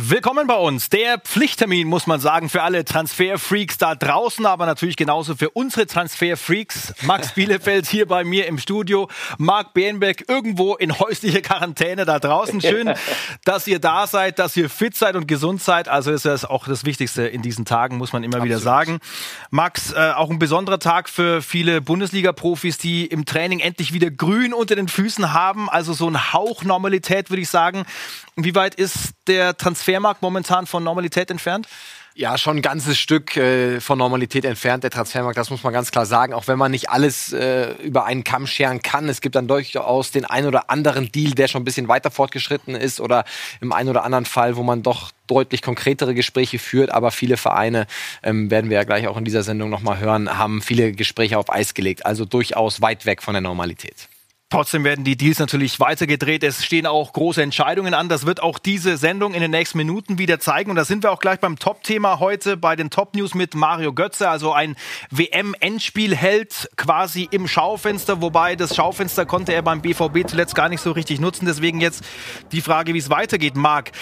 Willkommen bei uns. Der Pflichttermin, muss man sagen, für alle Transferfreaks da draußen, aber natürlich genauso für unsere Transferfreaks. Max Bielefeld hier bei mir im Studio, Marc Bernbeck irgendwo in häuslicher Quarantäne da draußen. Schön, dass ihr da seid, dass ihr fit seid und gesund seid. Also ist das auch das Wichtigste in diesen Tagen, muss man immer Absolut. wieder sagen. Max, äh, auch ein besonderer Tag für viele Bundesliga-Profis, die im Training endlich wieder grün unter den Füßen haben. Also so ein Hauch Normalität, würde ich sagen. Wie weit ist der Transfermarkt momentan von Normalität entfernt? Ja, schon ein ganzes Stück äh, von Normalität entfernt, der Transfermarkt, das muss man ganz klar sagen. Auch wenn man nicht alles äh, über einen Kamm scheren kann. Es gibt dann durchaus den einen oder anderen Deal, der schon ein bisschen weiter fortgeschritten ist oder im einen oder anderen Fall, wo man doch deutlich konkretere Gespräche führt. Aber viele Vereine, ähm, werden wir ja gleich auch in dieser Sendung nochmal hören, haben viele Gespräche auf Eis gelegt. Also durchaus weit weg von der Normalität. Trotzdem werden die Deals natürlich weitergedreht. Es stehen auch große Entscheidungen an. Das wird auch diese Sendung in den nächsten Minuten wieder zeigen. Und da sind wir auch gleich beim Top-Thema heute bei den Top-News mit Mario Götze, also ein WM-Endspielheld quasi im Schaufenster. Wobei das Schaufenster konnte er beim BVB zuletzt gar nicht so richtig nutzen. Deswegen jetzt die Frage, wie es weitergeht. Marc,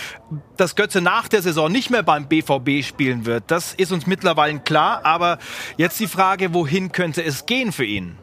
dass Götze nach der Saison nicht mehr beim BVB spielen wird, das ist uns mittlerweile klar. Aber jetzt die Frage, wohin könnte es gehen für ihn?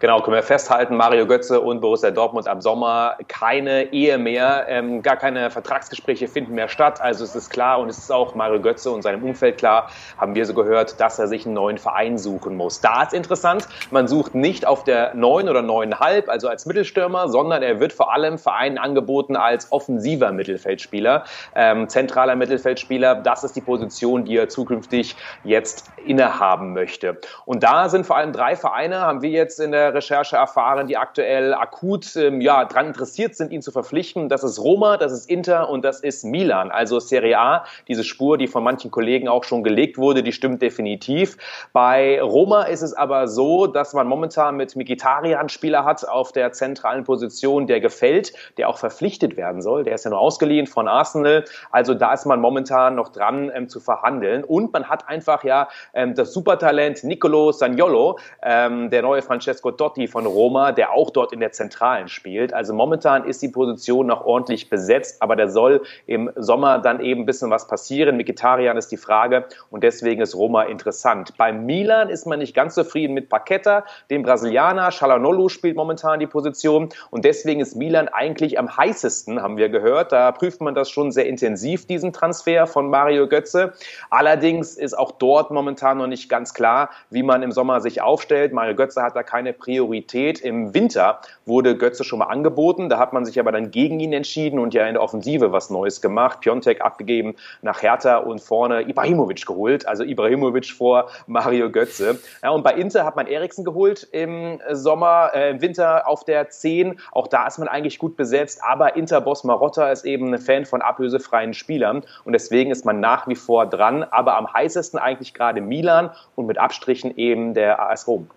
Genau, können wir festhalten, Mario Götze und Borussia Dortmund am Sommer keine Ehe mehr, ähm, gar keine Vertragsgespräche finden mehr statt. Also es ist klar und es ist auch Mario Götze und seinem Umfeld klar, haben wir so gehört, dass er sich einen neuen Verein suchen muss. Da ist interessant, man sucht nicht auf der 9 oder 9,5, also als Mittelstürmer, sondern er wird vor allem Vereinen angeboten als offensiver Mittelfeldspieler, ähm, zentraler Mittelfeldspieler. Das ist die Position, die er zukünftig jetzt innehaben möchte. Und da sind vor allem drei Vereine, haben wir jetzt in der Recherche erfahren, die aktuell akut ähm, ja, daran interessiert sind, ihn zu verpflichten. Das ist Roma, das ist Inter und das ist Milan. Also Serie A, diese Spur, die von manchen Kollegen auch schon gelegt wurde, die stimmt definitiv. Bei Roma ist es aber so, dass man momentan mit Mikitarian Spieler hat auf der zentralen Position, der gefällt, der auch verpflichtet werden soll. Der ist ja nur ausgeliehen von Arsenal. Also da ist man momentan noch dran ähm, zu verhandeln. Und man hat einfach ja ähm, das Supertalent Nicolo Sagnolo, ähm, der neue Francesco Dotti von Roma, der auch dort in der Zentralen spielt. Also momentan ist die Position noch ordentlich besetzt, aber da soll im Sommer dann eben ein bisschen was passieren. Mikitarian ist die Frage und deswegen ist Roma interessant. Bei Milan ist man nicht ganz zufrieden mit Paqueta, dem Brasilianer. Chalanolu spielt momentan die Position und deswegen ist Milan eigentlich am heißesten, haben wir gehört. Da prüft man das schon sehr intensiv, diesen Transfer von Mario Götze. Allerdings ist auch dort momentan noch nicht ganz klar, wie man im Sommer sich aufstellt. Mario Götze hat da keine Priorität. Im Winter wurde Götze schon mal angeboten, da hat man sich aber dann gegen ihn entschieden und ja in der Offensive was Neues gemacht. Piontek abgegeben nach Hertha und vorne Ibrahimovic geholt, also Ibrahimovic vor Mario Götze. Ja, und bei Inter hat man Eriksen geholt im Sommer, äh, im Winter auf der 10. Auch da ist man eigentlich gut besetzt, aber Inter-Boss Marotta ist eben ein Fan von ablösefreien Spielern und deswegen ist man nach wie vor dran, aber am heißesten eigentlich gerade Milan und mit Abstrichen eben der AS Rom.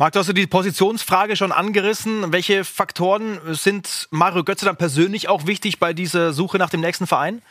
Marc, du hast du die Positionsfrage schon angerissen. Welche Faktoren sind Mario Götze dann persönlich auch wichtig bei dieser Suche nach dem nächsten Verein?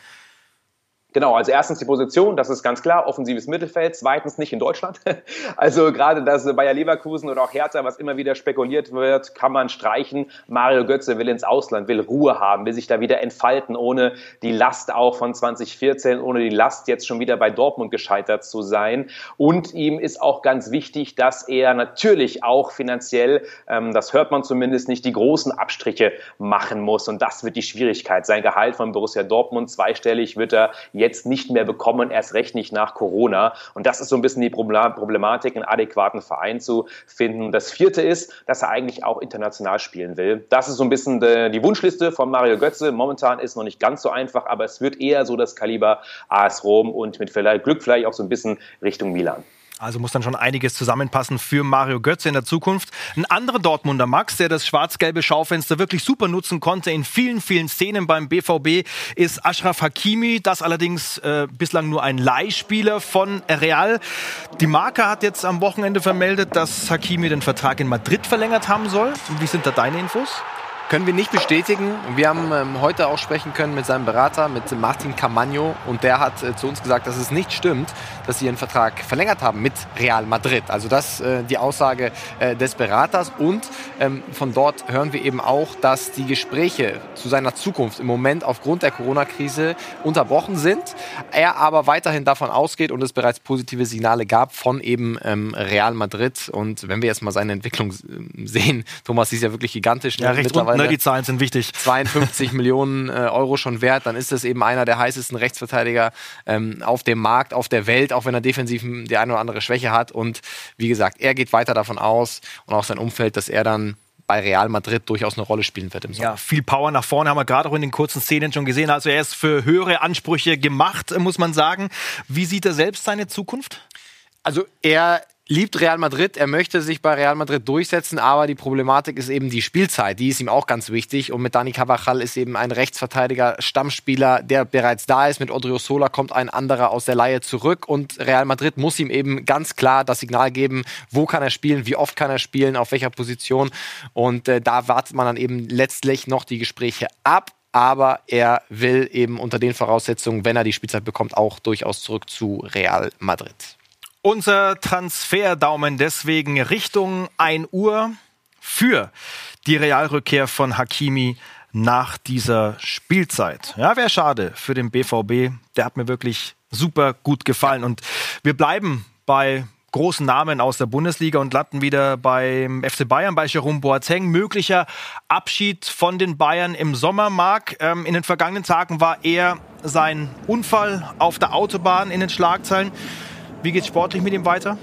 Genau, also erstens die Position, das ist ganz klar, offensives Mittelfeld, zweitens nicht in Deutschland. Also gerade das Bayer Leverkusen oder auch Hertha, was immer wieder spekuliert wird, kann man streichen. Mario Götze will ins Ausland, will Ruhe haben, will sich da wieder entfalten, ohne die Last auch von 2014, ohne die Last jetzt schon wieder bei Dortmund gescheitert zu sein. Und ihm ist auch ganz wichtig, dass er natürlich auch finanziell, ähm, das hört man zumindest nicht, die großen Abstriche machen muss. Und das wird die Schwierigkeit. Sein Gehalt von Borussia Dortmund zweistellig wird er jetzt nicht mehr bekommen, erst recht nicht nach Corona. Und das ist so ein bisschen die Problematik, einen adäquaten Verein zu finden. Das vierte ist, dass er eigentlich auch international spielen will. Das ist so ein bisschen die Wunschliste von Mario Götze. Momentan ist noch nicht ganz so einfach, aber es wird eher so das Kaliber AS Rom und mit Glück vielleicht auch so ein bisschen Richtung Milan. Also muss dann schon einiges zusammenpassen für Mario Götze in der Zukunft. Ein anderer Dortmunder Max, der das schwarz-gelbe Schaufenster wirklich super nutzen konnte in vielen, vielen Szenen beim BVB, ist Ashraf Hakimi. Das allerdings äh, bislang nur ein Leihspieler von Real. Die Marke hat jetzt am Wochenende vermeldet, dass Hakimi den Vertrag in Madrid verlängert haben soll. Wie sind da deine Infos? Können wir nicht bestätigen. Wir haben ähm, heute auch sprechen können mit seinem Berater, mit Martin Camagno. Und der hat äh, zu uns gesagt, dass es nicht stimmt, dass sie ihren Vertrag verlängert haben mit Real Madrid. Also das äh, die Aussage äh, des Beraters. Und ähm, von dort hören wir eben auch, dass die Gespräche zu seiner Zukunft im Moment aufgrund der Corona-Krise unterbrochen sind. Er aber weiterhin davon ausgeht und es bereits positive Signale gab von eben ähm, Real Madrid. Und wenn wir jetzt mal seine Entwicklung äh, sehen, Thomas, sie ist ja wirklich gigantisch. Ne? Ja, recht mittlerweile ne, die Zahlen sind wichtig. 52 Millionen äh, Euro schon wert, dann ist es eben einer der heißesten Rechtsverteidiger ähm, auf dem Markt, auf der Welt, auch wenn er defensiv die eine oder andere Schwäche hat. Und wie gesagt, er geht weiter davon aus und auch sein Umfeld, dass er dann bei Real Madrid durchaus eine Rolle spielen wird im Sommer. Ja, viel Power nach vorne haben wir gerade auch in den kurzen Szenen schon gesehen. Also er ist für höhere Ansprüche gemacht, muss man sagen. Wie sieht er selbst seine Zukunft? Also er liebt Real Madrid, er möchte sich bei Real Madrid durchsetzen, aber die Problematik ist eben die Spielzeit, die ist ihm auch ganz wichtig. Und mit Dani Cavachal ist eben ein Rechtsverteidiger, Stammspieler, der bereits da ist, mit Odrio Sola kommt ein anderer aus der Laie zurück. Und Real Madrid muss ihm eben ganz klar das Signal geben, wo kann er spielen, wie oft kann er spielen, auf welcher Position. Und äh, da wartet man dann eben letztlich noch die Gespräche ab. Aber er will eben unter den Voraussetzungen, wenn er die Spielzeit bekommt, auch durchaus zurück zu Real Madrid. Unser Transferdaumen deswegen Richtung 1 Uhr für die Realrückkehr von Hakimi nach dieser Spielzeit. Ja, wäre schade für den BVB. Der hat mir wirklich super gut gefallen. Und wir bleiben bei großen Namen aus der Bundesliga und landen wieder beim FC Bayern, bei Jerome Boateng. Möglicher Abschied von den Bayern im Sommer, Marc. Ähm, in den vergangenen Tagen war er sein Unfall auf der Autobahn in den Schlagzeilen. Wie geht es sportlich mit ihm weiter?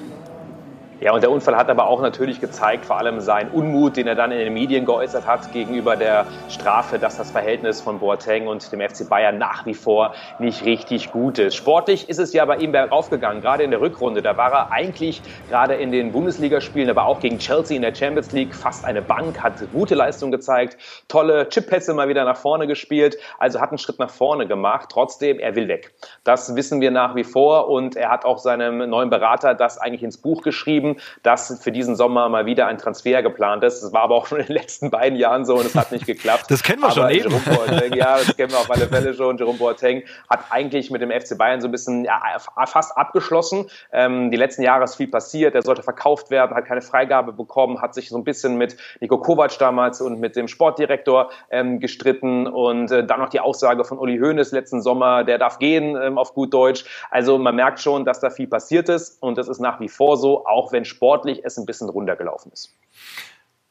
Ja, und der Unfall hat aber auch natürlich gezeigt, vor allem seinen Unmut, den er dann in den Medien geäußert hat gegenüber der Strafe, dass das Verhältnis von Boateng und dem FC Bayern nach wie vor nicht richtig gut ist. Sportlich ist es ja bei ihm bergauf gegangen, gerade in der Rückrunde. Da war er eigentlich gerade in den Bundesligaspielen, aber auch gegen Chelsea in der Champions League fast eine Bank, hat gute Leistung gezeigt, tolle Chippässe mal wieder nach vorne gespielt, also hat einen Schritt nach vorne gemacht. Trotzdem, er will weg. Das wissen wir nach wie vor und er hat auch seinem neuen Berater das eigentlich ins Buch geschrieben geschrieben, dass für diesen Sommer mal wieder ein Transfer geplant ist. Das war aber auch schon in den letzten beiden Jahren so und es hat nicht geklappt. Das kennen wir aber schon eben. Boateng, ja, das kennen wir auf alle Fälle schon. Jerome Boateng hat eigentlich mit dem FC Bayern so ein bisschen ja, fast abgeschlossen. Ähm, die letzten Jahre ist viel passiert. Er sollte verkauft werden, hat keine Freigabe bekommen, hat sich so ein bisschen mit Nico Kovac damals und mit dem Sportdirektor ähm, gestritten und äh, dann noch die Aussage von Uli Hoeneß letzten Sommer, der darf gehen ähm, auf gut Deutsch. Also man merkt schon, dass da viel passiert ist und das ist nach wie vor so, auch wenn wenn sportlich es ein bisschen runtergelaufen ist.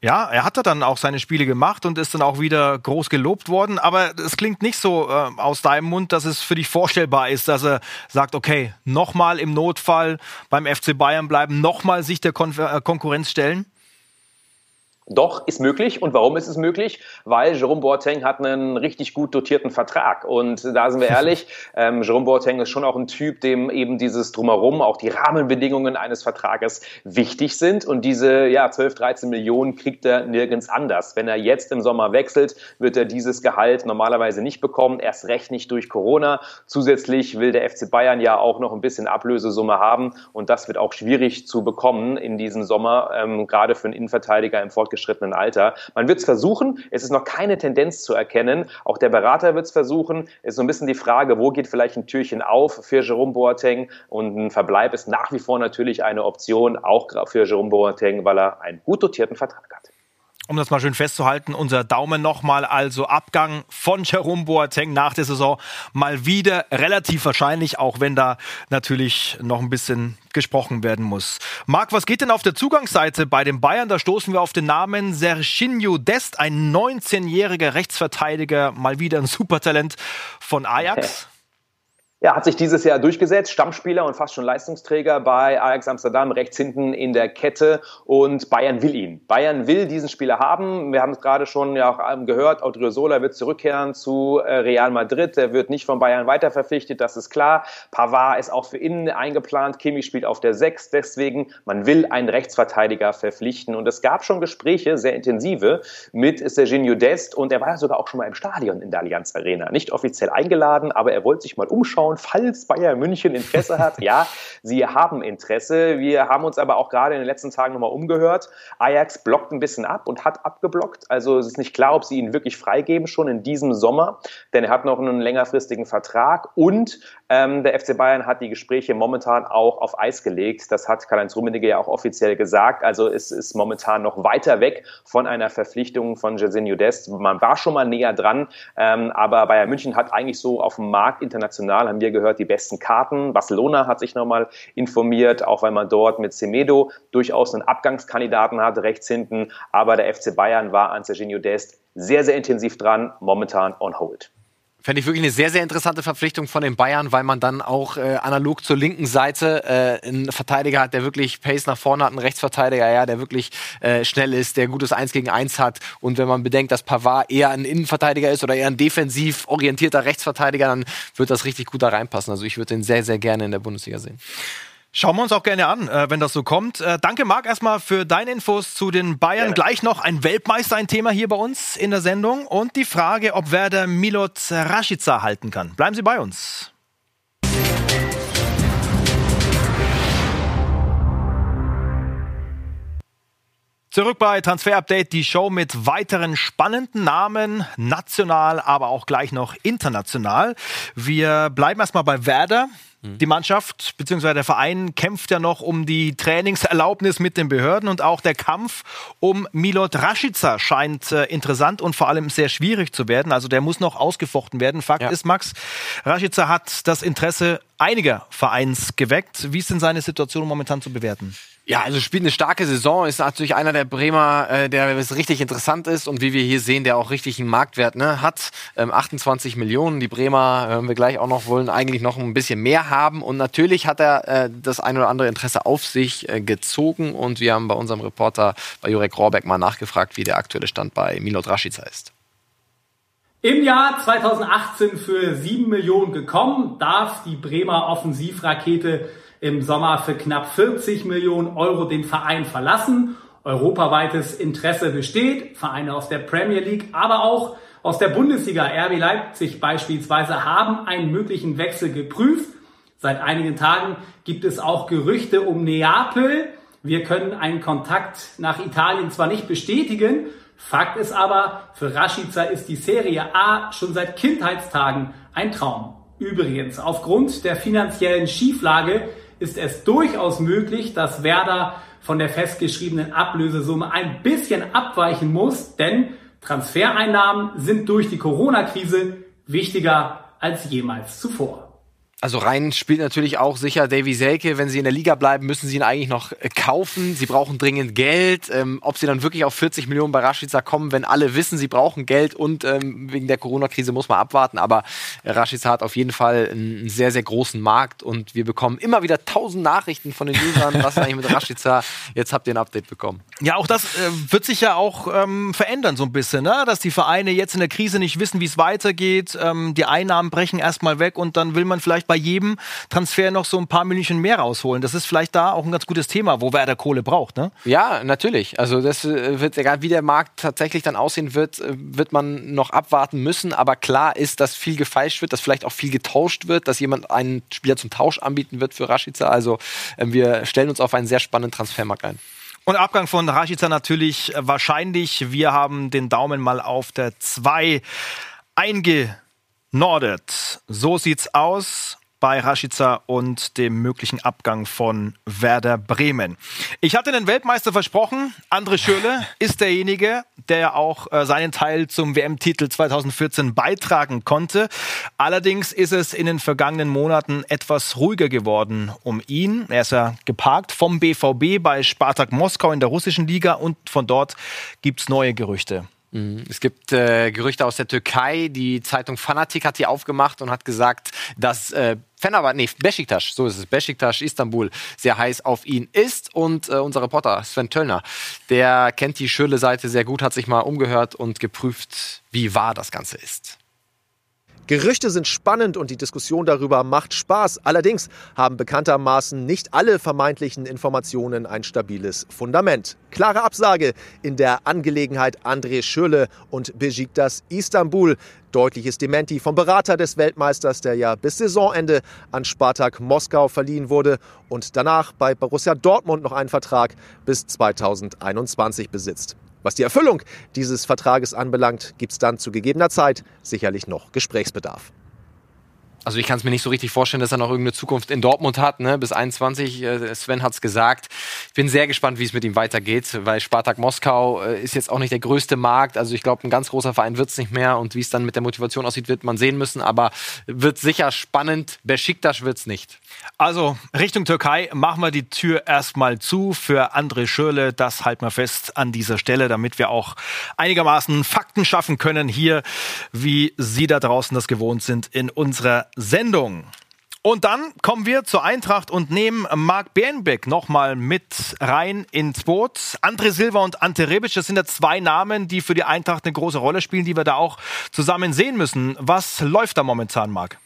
Ja, er hatte dann auch seine Spiele gemacht und ist dann auch wieder groß gelobt worden. Aber es klingt nicht so äh, aus deinem Mund, dass es für dich vorstellbar ist, dass er sagt, okay, nochmal im Notfall beim FC Bayern bleiben, nochmal sich der Kon äh, Konkurrenz stellen. Doch, ist möglich. Und warum ist es möglich? Weil Jerome Boateng hat einen richtig gut dotierten Vertrag. Und da sind wir ehrlich, ähm, Jerome Boateng ist schon auch ein Typ, dem eben dieses Drumherum, auch die Rahmenbedingungen eines Vertrages wichtig sind. Und diese ja, 12, 13 Millionen kriegt er nirgends anders. Wenn er jetzt im Sommer wechselt, wird er dieses Gehalt normalerweise nicht bekommen, erst recht nicht durch Corona. Zusätzlich will der FC Bayern ja auch noch ein bisschen Ablösesumme haben. Und das wird auch schwierig zu bekommen in diesem Sommer, ähm, gerade für einen Innenverteidiger im Fortgeschrittenen fortgeschrittenen Alter. Man wird es versuchen, es ist noch keine Tendenz zu erkennen. Auch der Berater wird es versuchen. Es ist so ein bisschen die Frage, wo geht vielleicht ein Türchen auf für Jerome Boateng und ein Verbleib ist nach wie vor natürlich eine Option, auch für Jerome Boateng, weil er einen gut dotierten Vertrag hat um das mal schön festzuhalten, unser Daumen nochmal, also Abgang von Jerome Boateng nach der Saison mal wieder relativ wahrscheinlich, auch wenn da natürlich noch ein bisschen gesprochen werden muss. Marc, was geht denn auf der Zugangsseite bei den Bayern? Da stoßen wir auf den Namen Serginho Dest, ein 19-jähriger Rechtsverteidiger, mal wieder ein Supertalent von Ajax. Ja, hat sich dieses Jahr durchgesetzt, Stammspieler und fast schon Leistungsträger bei Ajax Amsterdam, rechts hinten in der Kette und Bayern will ihn. Bayern will diesen Spieler haben. Wir haben es gerade schon ja auch gehört, Odriozola wird zurückkehren zu äh, Real Madrid. Er wird nicht von Bayern weiter verpflichtet, das ist klar. Pavard ist auch für innen eingeplant, Kimi spielt auf der 6, deswegen man will einen Rechtsverteidiger verpflichten und es gab schon Gespräche, sehr intensive, mit Serginho Dest und er war ja sogar auch schon mal im Stadion in der Allianz Arena. Nicht offiziell eingeladen, aber er wollte sich mal umschauen, falls Bayern München Interesse hat. Ja, sie haben Interesse. Wir haben uns aber auch gerade in den letzten Tagen nochmal umgehört. Ajax blockt ein bisschen ab und hat abgeblockt. Also es ist nicht klar, ob sie ihn wirklich freigeben schon in diesem Sommer, denn er hat noch einen längerfristigen Vertrag und ähm, der FC Bayern hat die Gespräche momentan auch auf Eis gelegt. Das hat Karl-Heinz Rummenigge ja auch offiziell gesagt. Also es ist momentan noch weiter weg von einer Verpflichtung von Jairzinho Dest. Man war schon mal näher dran, ähm, aber Bayern München hat eigentlich so auf dem Markt international, haben wir gehört, die besten Karten. Barcelona hat sich nochmal informiert, auch weil man dort mit Semedo durchaus einen Abgangskandidaten hat, rechts hinten. Aber der FC Bayern war an Serginho Dest sehr, sehr intensiv dran, momentan on hold. Fände ich wirklich eine sehr, sehr interessante Verpflichtung von den Bayern, weil man dann auch äh, analog zur linken Seite äh, einen Verteidiger hat, der wirklich Pace nach vorne hat, einen Rechtsverteidiger, ja, der wirklich äh, schnell ist, der gutes Eins gegen Eins hat. Und wenn man bedenkt, dass Pavard eher ein Innenverteidiger ist oder eher ein defensiv orientierter Rechtsverteidiger, dann wird das richtig gut da reinpassen. Also ich würde den sehr, sehr gerne in der Bundesliga sehen. Schauen wir uns auch gerne an, äh, wenn das so kommt. Äh, danke, Marc, erstmal für deine Infos zu den Bayern. Gerne. Gleich noch ein Weltmeister, ein Thema hier bei uns in der Sendung. Und die Frage, ob Werder Milot Rashica halten kann. Bleiben Sie bei uns. Zurück bei Transfer Update, die Show mit weiteren spannenden Namen, national, aber auch gleich noch international. Wir bleiben erstmal bei Werder. Die Mannschaft bzw. der Verein kämpft ja noch um die Trainingserlaubnis mit den Behörden und auch der Kampf um Milot Rashica scheint äh, interessant und vor allem sehr schwierig zu werden. Also der muss noch ausgefochten werden. Fakt ja. ist, Max, Rashica hat das Interesse einiger Vereins geweckt. Wie ist denn seine Situation momentan zu bewerten? Ja, also spielt eine starke Saison, ist natürlich einer der Bremer, äh, der richtig interessant ist und wie wir hier sehen, der auch richtig einen Marktwert ne, hat. Ähm, 28 Millionen, die Bremer, hören wir gleich auch noch, wollen eigentlich noch ein bisschen mehr haben und natürlich hat er äh, das ein oder andere Interesse auf sich äh, gezogen und wir haben bei unserem Reporter, bei Jurek Rohrbeck, mal nachgefragt, wie der aktuelle Stand bei Milot Rashica ist. Im Jahr 2018 für 7 Millionen gekommen, darf die Bremer Offensivrakete im Sommer für knapp 40 Millionen Euro den Verein verlassen. Europaweites Interesse besteht, Vereine aus der Premier League, aber auch aus der Bundesliga. RB Leipzig beispielsweise haben einen möglichen Wechsel geprüft. Seit einigen Tagen gibt es auch Gerüchte um Neapel. Wir können einen Kontakt nach Italien zwar nicht bestätigen, Fakt ist aber, für Rashica ist die Serie A schon seit Kindheitstagen ein Traum. Übrigens, aufgrund der finanziellen Schieflage ist es durchaus möglich, dass Werder von der festgeschriebenen Ablösesumme ein bisschen abweichen muss, denn Transfereinnahmen sind durch die Corona-Krise wichtiger als jemals zuvor. Also rein spielt natürlich auch sicher Davy Selke. Wenn sie in der Liga bleiben, müssen sie ihn eigentlich noch äh, kaufen. Sie brauchen dringend Geld. Ähm, ob sie dann wirklich auf 40 Millionen bei Rashica kommen, wenn alle wissen, sie brauchen Geld und ähm, wegen der Corona-Krise muss man abwarten. Aber Rashica hat auf jeden Fall einen sehr, sehr großen Markt und wir bekommen immer wieder tausend Nachrichten von den Usern. Was ist eigentlich mit Rashica? Jetzt habt ihr ein Update bekommen. Ja, auch das äh, wird sich ja auch ähm, verändern so ein bisschen, ne? dass die Vereine jetzt in der Krise nicht wissen, wie es weitergeht. Ähm, die Einnahmen brechen erstmal weg und dann will man vielleicht bei jedem Transfer noch so ein paar München mehr rausholen. Das ist vielleicht da auch ein ganz gutes Thema, wo wer der Kohle braucht, ne? Ja, natürlich. Also das äh, wird, egal wie der Markt tatsächlich dann aussehen wird, äh, wird man noch abwarten müssen. Aber klar ist, dass viel gefeilscht wird, dass vielleicht auch viel getauscht wird, dass jemand einen Spieler zum Tausch anbieten wird für Rashica. Also äh, wir stellen uns auf einen sehr spannenden Transfermarkt ein. Und Abgang von Rashica natürlich wahrscheinlich. Wir haben den Daumen mal auf der 2 eingenordet. So sieht's aus bei Rashica und dem möglichen Abgang von Werder Bremen. Ich hatte den Weltmeister versprochen. André Schürle ist derjenige, der auch äh, seinen Teil zum WM-Titel 2014 beitragen konnte. Allerdings ist es in den vergangenen Monaten etwas ruhiger geworden um ihn. Er ist ja geparkt vom BVB bei Spartak Moskau in der russischen Liga und von dort gibt es neue Gerüchte. Mhm. Es gibt äh, Gerüchte aus der Türkei. Die Zeitung Fanatik hat die aufgemacht und hat gesagt, dass äh, Fenerbahce, nee, Besiktas, so ist es, Besiktas Istanbul sehr heiß auf ihn ist. Und äh, unser Reporter Sven Töllner, der kennt die Schürle-Seite sehr gut, hat sich mal umgehört und geprüft, wie wahr das Ganze ist. Gerüchte sind spannend und die Diskussion darüber macht Spaß. Allerdings haben bekanntermaßen nicht alle vermeintlichen Informationen ein stabiles Fundament. Klare Absage in der Angelegenheit André Schürle und Besiktas Istanbul. Deutliches Dementi vom Berater des Weltmeisters, der ja bis Saisonende an Spartak Moskau verliehen wurde und danach bei Borussia Dortmund noch einen Vertrag bis 2021 besitzt. Was die Erfüllung dieses Vertrages anbelangt, gibt es dann zu gegebener Zeit sicherlich noch Gesprächsbedarf. Also ich kann es mir nicht so richtig vorstellen, dass er noch irgendeine Zukunft in Dortmund hat, ne? bis 21. Äh, Sven hat es gesagt. Ich bin sehr gespannt, wie es mit ihm weitergeht, weil Spartak Moskau äh, ist jetzt auch nicht der größte Markt. Also ich glaube, ein ganz großer Verein wird es nicht mehr. Und wie es dann mit der Motivation aussieht, wird man sehen müssen. Aber wird sicher spannend. Besiktas wird es nicht. Also Richtung Türkei machen wir die Tür erstmal zu für André Schürle. Das halten wir fest an dieser Stelle, damit wir auch einigermaßen Fakten schaffen können hier, wie Sie da draußen das gewohnt sind in unserer Sendung. Und dann kommen wir zur Eintracht und nehmen Marc Bernbeck nochmal mit rein ins Boot. André Silva und Ante Rebic, das sind ja zwei Namen, die für die Eintracht eine große Rolle spielen, die wir da auch zusammen sehen müssen. Was läuft da momentan, Marc?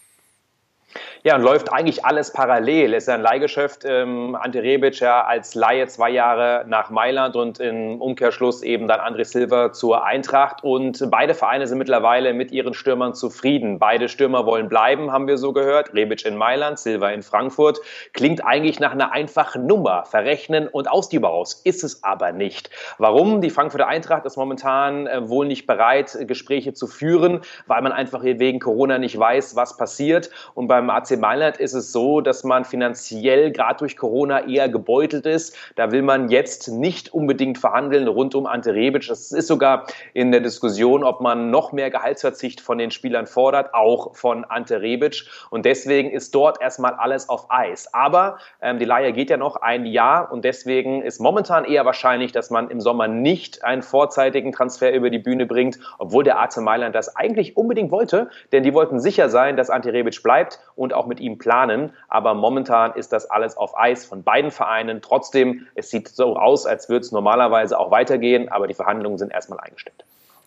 Ja, und läuft eigentlich alles parallel. Es ist ein Leihgeschäft. Ähm, Ante Rebic ja als Laie zwei Jahre nach Mailand und im Umkehrschluss eben dann André Silva zur Eintracht. Und beide Vereine sind mittlerweile mit ihren Stürmern zufrieden. Beide Stürmer wollen bleiben, haben wir so gehört. Rebic in Mailand, Silva in Frankfurt. Klingt eigentlich nach einer einfachen Nummer. Verrechnen und aus die Baus. Ist es aber nicht. Warum? Die Frankfurter Eintracht ist momentan äh, wohl nicht bereit, Gespräche zu führen, weil man einfach wegen Corona nicht weiß, was passiert. Und beim AC Mailand ist es so, dass man finanziell gerade durch Corona eher gebeutelt ist. Da will man jetzt nicht unbedingt verhandeln rund um Ante Rebic. Das ist sogar in der Diskussion, ob man noch mehr Gehaltsverzicht von den Spielern fordert, auch von Ante Rebic. Und deswegen ist dort erstmal alles auf Eis. Aber ähm, die Leihe geht ja noch ein Jahr und deswegen ist momentan eher wahrscheinlich, dass man im Sommer nicht einen vorzeitigen Transfer über die Bühne bringt, obwohl der AC Mailand das eigentlich unbedingt wollte, denn die wollten sicher sein, dass Ante Rebic bleibt und auch auch mit ihm planen. Aber momentan ist das alles auf Eis von beiden Vereinen. Trotzdem, es sieht so aus, als würde es normalerweise auch weitergehen, aber die Verhandlungen sind erstmal eingestellt.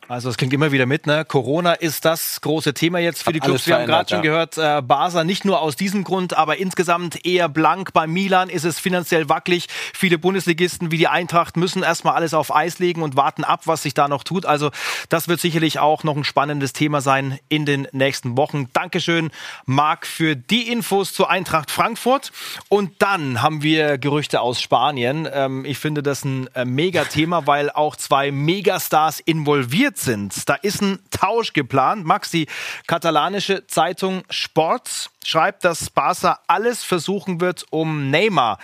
Also es klingt immer wieder mit, ne? Corona ist das große Thema jetzt für Hat die Clubs. Wir haben gerade schon ja. gehört, äh, Barca nicht nur aus diesem Grund, aber insgesamt eher blank. Bei Milan ist es finanziell wackelig. Viele Bundesligisten wie die Eintracht müssen erstmal alles auf Eis legen und warten ab, was sich da noch tut. Also das wird sicherlich auch noch ein spannendes Thema sein in den nächsten Wochen. Dankeschön, Marc, für die Infos zur Eintracht Frankfurt. Und dann haben wir Gerüchte aus Spanien. Ähm, ich finde das ein äh, Megathema, weil auch zwei Megastars involviert passiert sind. Da ist ein Tausch geplant. Max, die katalanische Zeitung Sports schreibt, dass Barca alles versuchen wird, um Neymar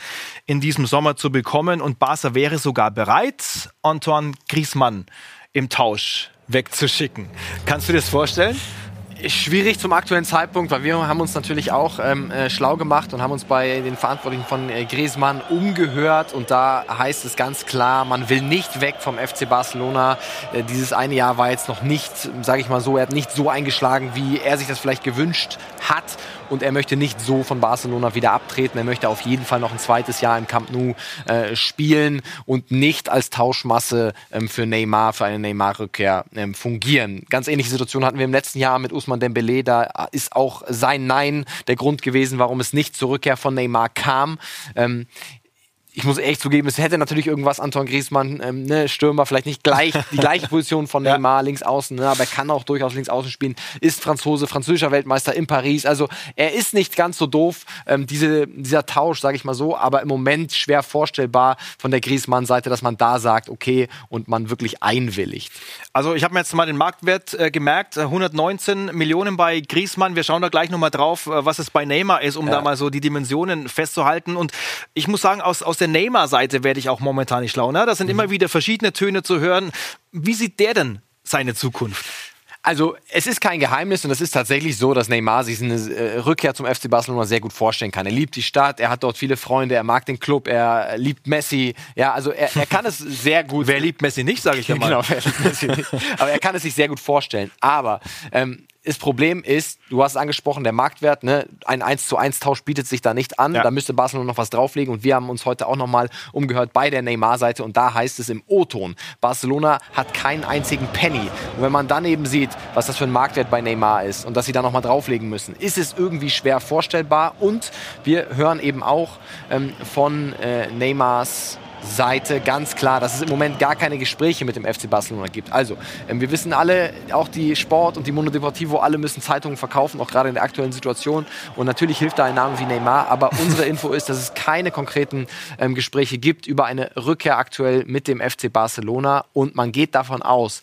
in diesem Sommer zu bekommen. Und Barca wäre sogar bereit, Antoine Griezmann im Tausch wegzuschicken. Kannst du dir das vorstellen? Schwierig zum aktuellen Zeitpunkt, weil wir haben uns natürlich auch ähm, äh, schlau gemacht und haben uns bei den Verantwortlichen von äh, Griezmann umgehört und da heißt es ganz klar, man will nicht weg vom FC Barcelona. Äh, dieses eine Jahr war jetzt noch nicht, sage ich mal so, er hat nicht so eingeschlagen, wie er sich das vielleicht gewünscht hat und er möchte nicht so von Barcelona wieder abtreten. Er möchte auf jeden Fall noch ein zweites Jahr im Camp Nou äh, spielen und nicht als Tauschmasse ähm, für Neymar, für eine Neymar-Rückkehr ähm, fungieren. Ganz ähnliche Situation hatten wir im letzten Jahr mit Usman Dembele. Da ist auch sein Nein der Grund gewesen, warum es nicht zur Rückkehr von Neymar kam. Ähm, ich muss echt zugeben, es hätte natürlich irgendwas Anton Griesmann, ähm, ne, Stürmer, vielleicht nicht gleich die gleiche Position von Neymar, ja. links außen, ne, aber er kann auch durchaus links außen spielen, ist Franzose, französischer Weltmeister in Paris. Also er ist nicht ganz so doof, ähm, diese, dieser Tausch, sage ich mal so, aber im Moment schwer vorstellbar von der Griesmann-Seite, dass man da sagt, okay, und man wirklich einwilligt. Also ich habe mir jetzt mal den Marktwert äh, gemerkt, 119 äh, Millionen bei Griesmann. Wir schauen da gleich nochmal drauf, äh, was es bei Neymar ist, um ja. da mal so die Dimensionen festzuhalten. Und ich muss sagen, aus, aus der Neymar-Seite werde ich auch momentan nicht schlau. Ne? Da sind mhm. immer wieder verschiedene Töne zu hören. Wie sieht der denn seine Zukunft? Also es ist kein Geheimnis und es ist tatsächlich so, dass Neymar sich eine äh, Rückkehr zum FC Barcelona sehr gut vorstellen kann. Er liebt die Stadt, er hat dort viele Freunde, er mag den Club, er liebt Messi. Ja, also er, er kann es sehr gut. Wer liebt Messi nicht, sage ich ja mal. genau, wer liebt Messi nicht. Aber er kann es sich sehr gut vorstellen. Aber ähm, das Problem ist, du hast es angesprochen, der Marktwert, ne? ein 1 zu 1 Tausch bietet sich da nicht an. Ja. Da müsste Barcelona noch was drauflegen. Und wir haben uns heute auch nochmal umgehört bei der Neymar-Seite. Und da heißt es im O-Ton, Barcelona hat keinen einzigen Penny. Und wenn man dann eben sieht, was das für ein Marktwert bei Neymar ist und dass sie da nochmal drauflegen müssen, ist es irgendwie schwer vorstellbar. Und wir hören eben auch ähm, von äh, Neymars Seite ganz klar, dass es im Moment gar keine Gespräche mit dem FC Barcelona gibt. Also, ähm, wir wissen alle, auch die Sport und die Mono Deportivo, alle müssen Zeitungen verkaufen, auch gerade in der aktuellen Situation. Und natürlich hilft da ein Name wie Neymar, aber unsere Info ist, dass es keine konkreten ähm, Gespräche gibt über eine Rückkehr aktuell mit dem FC Barcelona. Und man geht davon aus,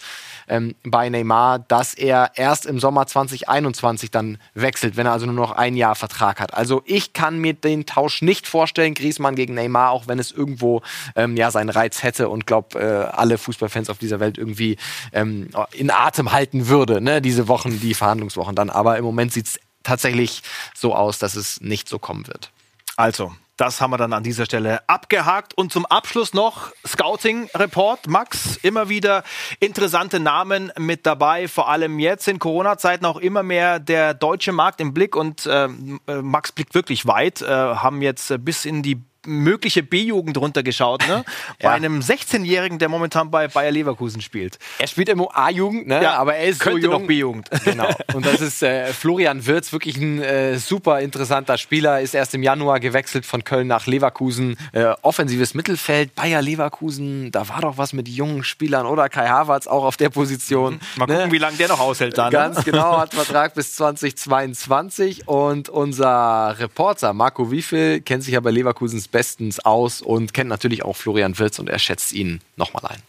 ähm, bei Neymar, dass er erst im Sommer 2021 dann wechselt, wenn er also nur noch ein Jahr Vertrag hat. Also ich kann mir den Tausch nicht vorstellen, Griezmann gegen Neymar, auch wenn es irgendwo ähm, ja seinen Reiz hätte und glaube äh, alle Fußballfans auf dieser Welt irgendwie ähm, in Atem halten würde, ne? diese Wochen, die Verhandlungswochen dann. Aber im Moment sieht es tatsächlich so aus, dass es nicht so kommen wird. Also, das haben wir dann an dieser Stelle abgehakt. Und zum Abschluss noch Scouting-Report. Max, immer wieder interessante Namen mit dabei. Vor allem jetzt in Corona-Zeiten auch immer mehr der deutsche Markt im Blick. Und äh, Max blickt wirklich weit. Äh, haben jetzt bis in die mögliche B-Jugend runtergeschaut, ne? Bei einem 16-Jährigen, der momentan bei Bayer Leverkusen spielt. Er spielt immer A-Jugend, ne? Ja, aber er ist könnte so jung. noch B-Jugend. Genau. Und das ist äh, Florian Wirz, wirklich ein äh, super interessanter Spieler. Ist erst im Januar gewechselt von Köln nach Leverkusen. Äh, offensives Mittelfeld, Bayer Leverkusen, da war doch was mit jungen Spielern oder Kai Havertz auch auf der Position. Mhm. Mal gucken, ne? wie lange der noch aushält dann. Ne? Ganz genau, hat Vertrag bis 2022 und unser Reporter Marco Wiefel kennt sich ja bei Leverkusens bestens aus und kennt natürlich auch Florian Wirz und er schätzt ihn nochmal ein.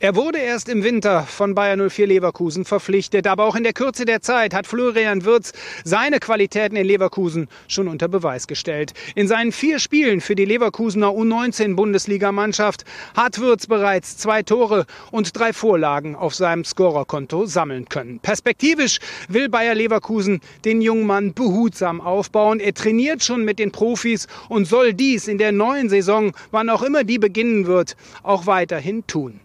Er wurde erst im Winter von Bayern 04 Leverkusen verpflichtet, aber auch in der Kürze der Zeit hat Florian Wirz seine Qualitäten in Leverkusen schon unter Beweis gestellt. In seinen vier Spielen für die Leverkusener U19-Bundesligamannschaft hat Wirz bereits zwei Tore und drei Vorlagen auf seinem Scorerkonto sammeln können. Perspektivisch will Bayer Leverkusen den jungen Mann behutsam aufbauen. Er trainiert schon mit den Profis und soll dies in der neuen Saison, wann auch immer die beginnen wird, auch weiterhin tun.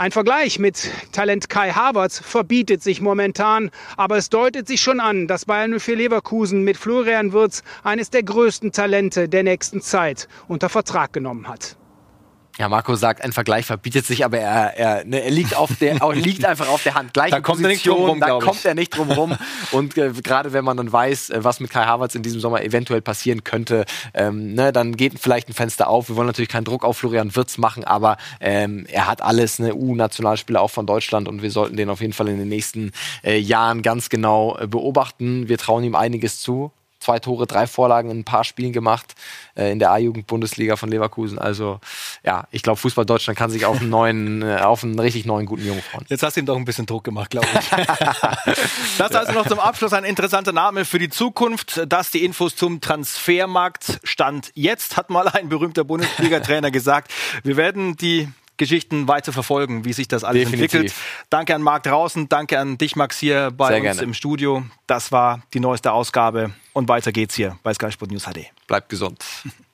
Ein Vergleich mit Talent Kai Havertz verbietet sich momentan, aber es deutet sich schon an, dass Bayern 04 Leverkusen mit Florian Wirz eines der größten Talente der nächsten Zeit unter Vertrag genommen hat. Ja, Marco sagt, ein Vergleich verbietet sich, aber er, er, ne, er liegt, auf der, liegt einfach auf der Hand. Gleiche da kommt er nicht drum rum, da kommt er nicht drum rum. Und äh, gerade wenn man dann weiß, äh, was mit Kai Havertz in diesem Sommer eventuell passieren könnte, ähm, ne, dann geht vielleicht ein Fenster auf. Wir wollen natürlich keinen Druck auf Florian Wirtz machen, aber ähm, er hat alles, ne, U-Nationalspieler auch von Deutschland und wir sollten den auf jeden Fall in den nächsten äh, Jahren ganz genau äh, beobachten. Wir trauen ihm einiges zu zwei Tore, drei Vorlagen in ein paar Spielen gemacht äh, in der A-Jugend-Bundesliga von Leverkusen. Also ja, ich glaube, Fußball Deutschland kann sich auf einen neuen, äh, auf einen richtig neuen guten Jungen freuen. Jetzt hast du ihm doch ein bisschen Druck gemacht, glaube ich. das also noch zum Abschluss ein interessanter Name für die Zukunft. Das die Infos zum Transfermarkt stand jetzt, hat mal ein berühmter Bundesliga-Trainer gesagt. Wir werden die Geschichten weiter verfolgen, wie sich das alles Definitiv. entwickelt. Danke an Marc draußen, danke an dich, Max, hier bei Sehr uns gerne. im Studio. Das war die neueste Ausgabe und weiter geht's hier bei Sky Sport News HD. Bleibt gesund.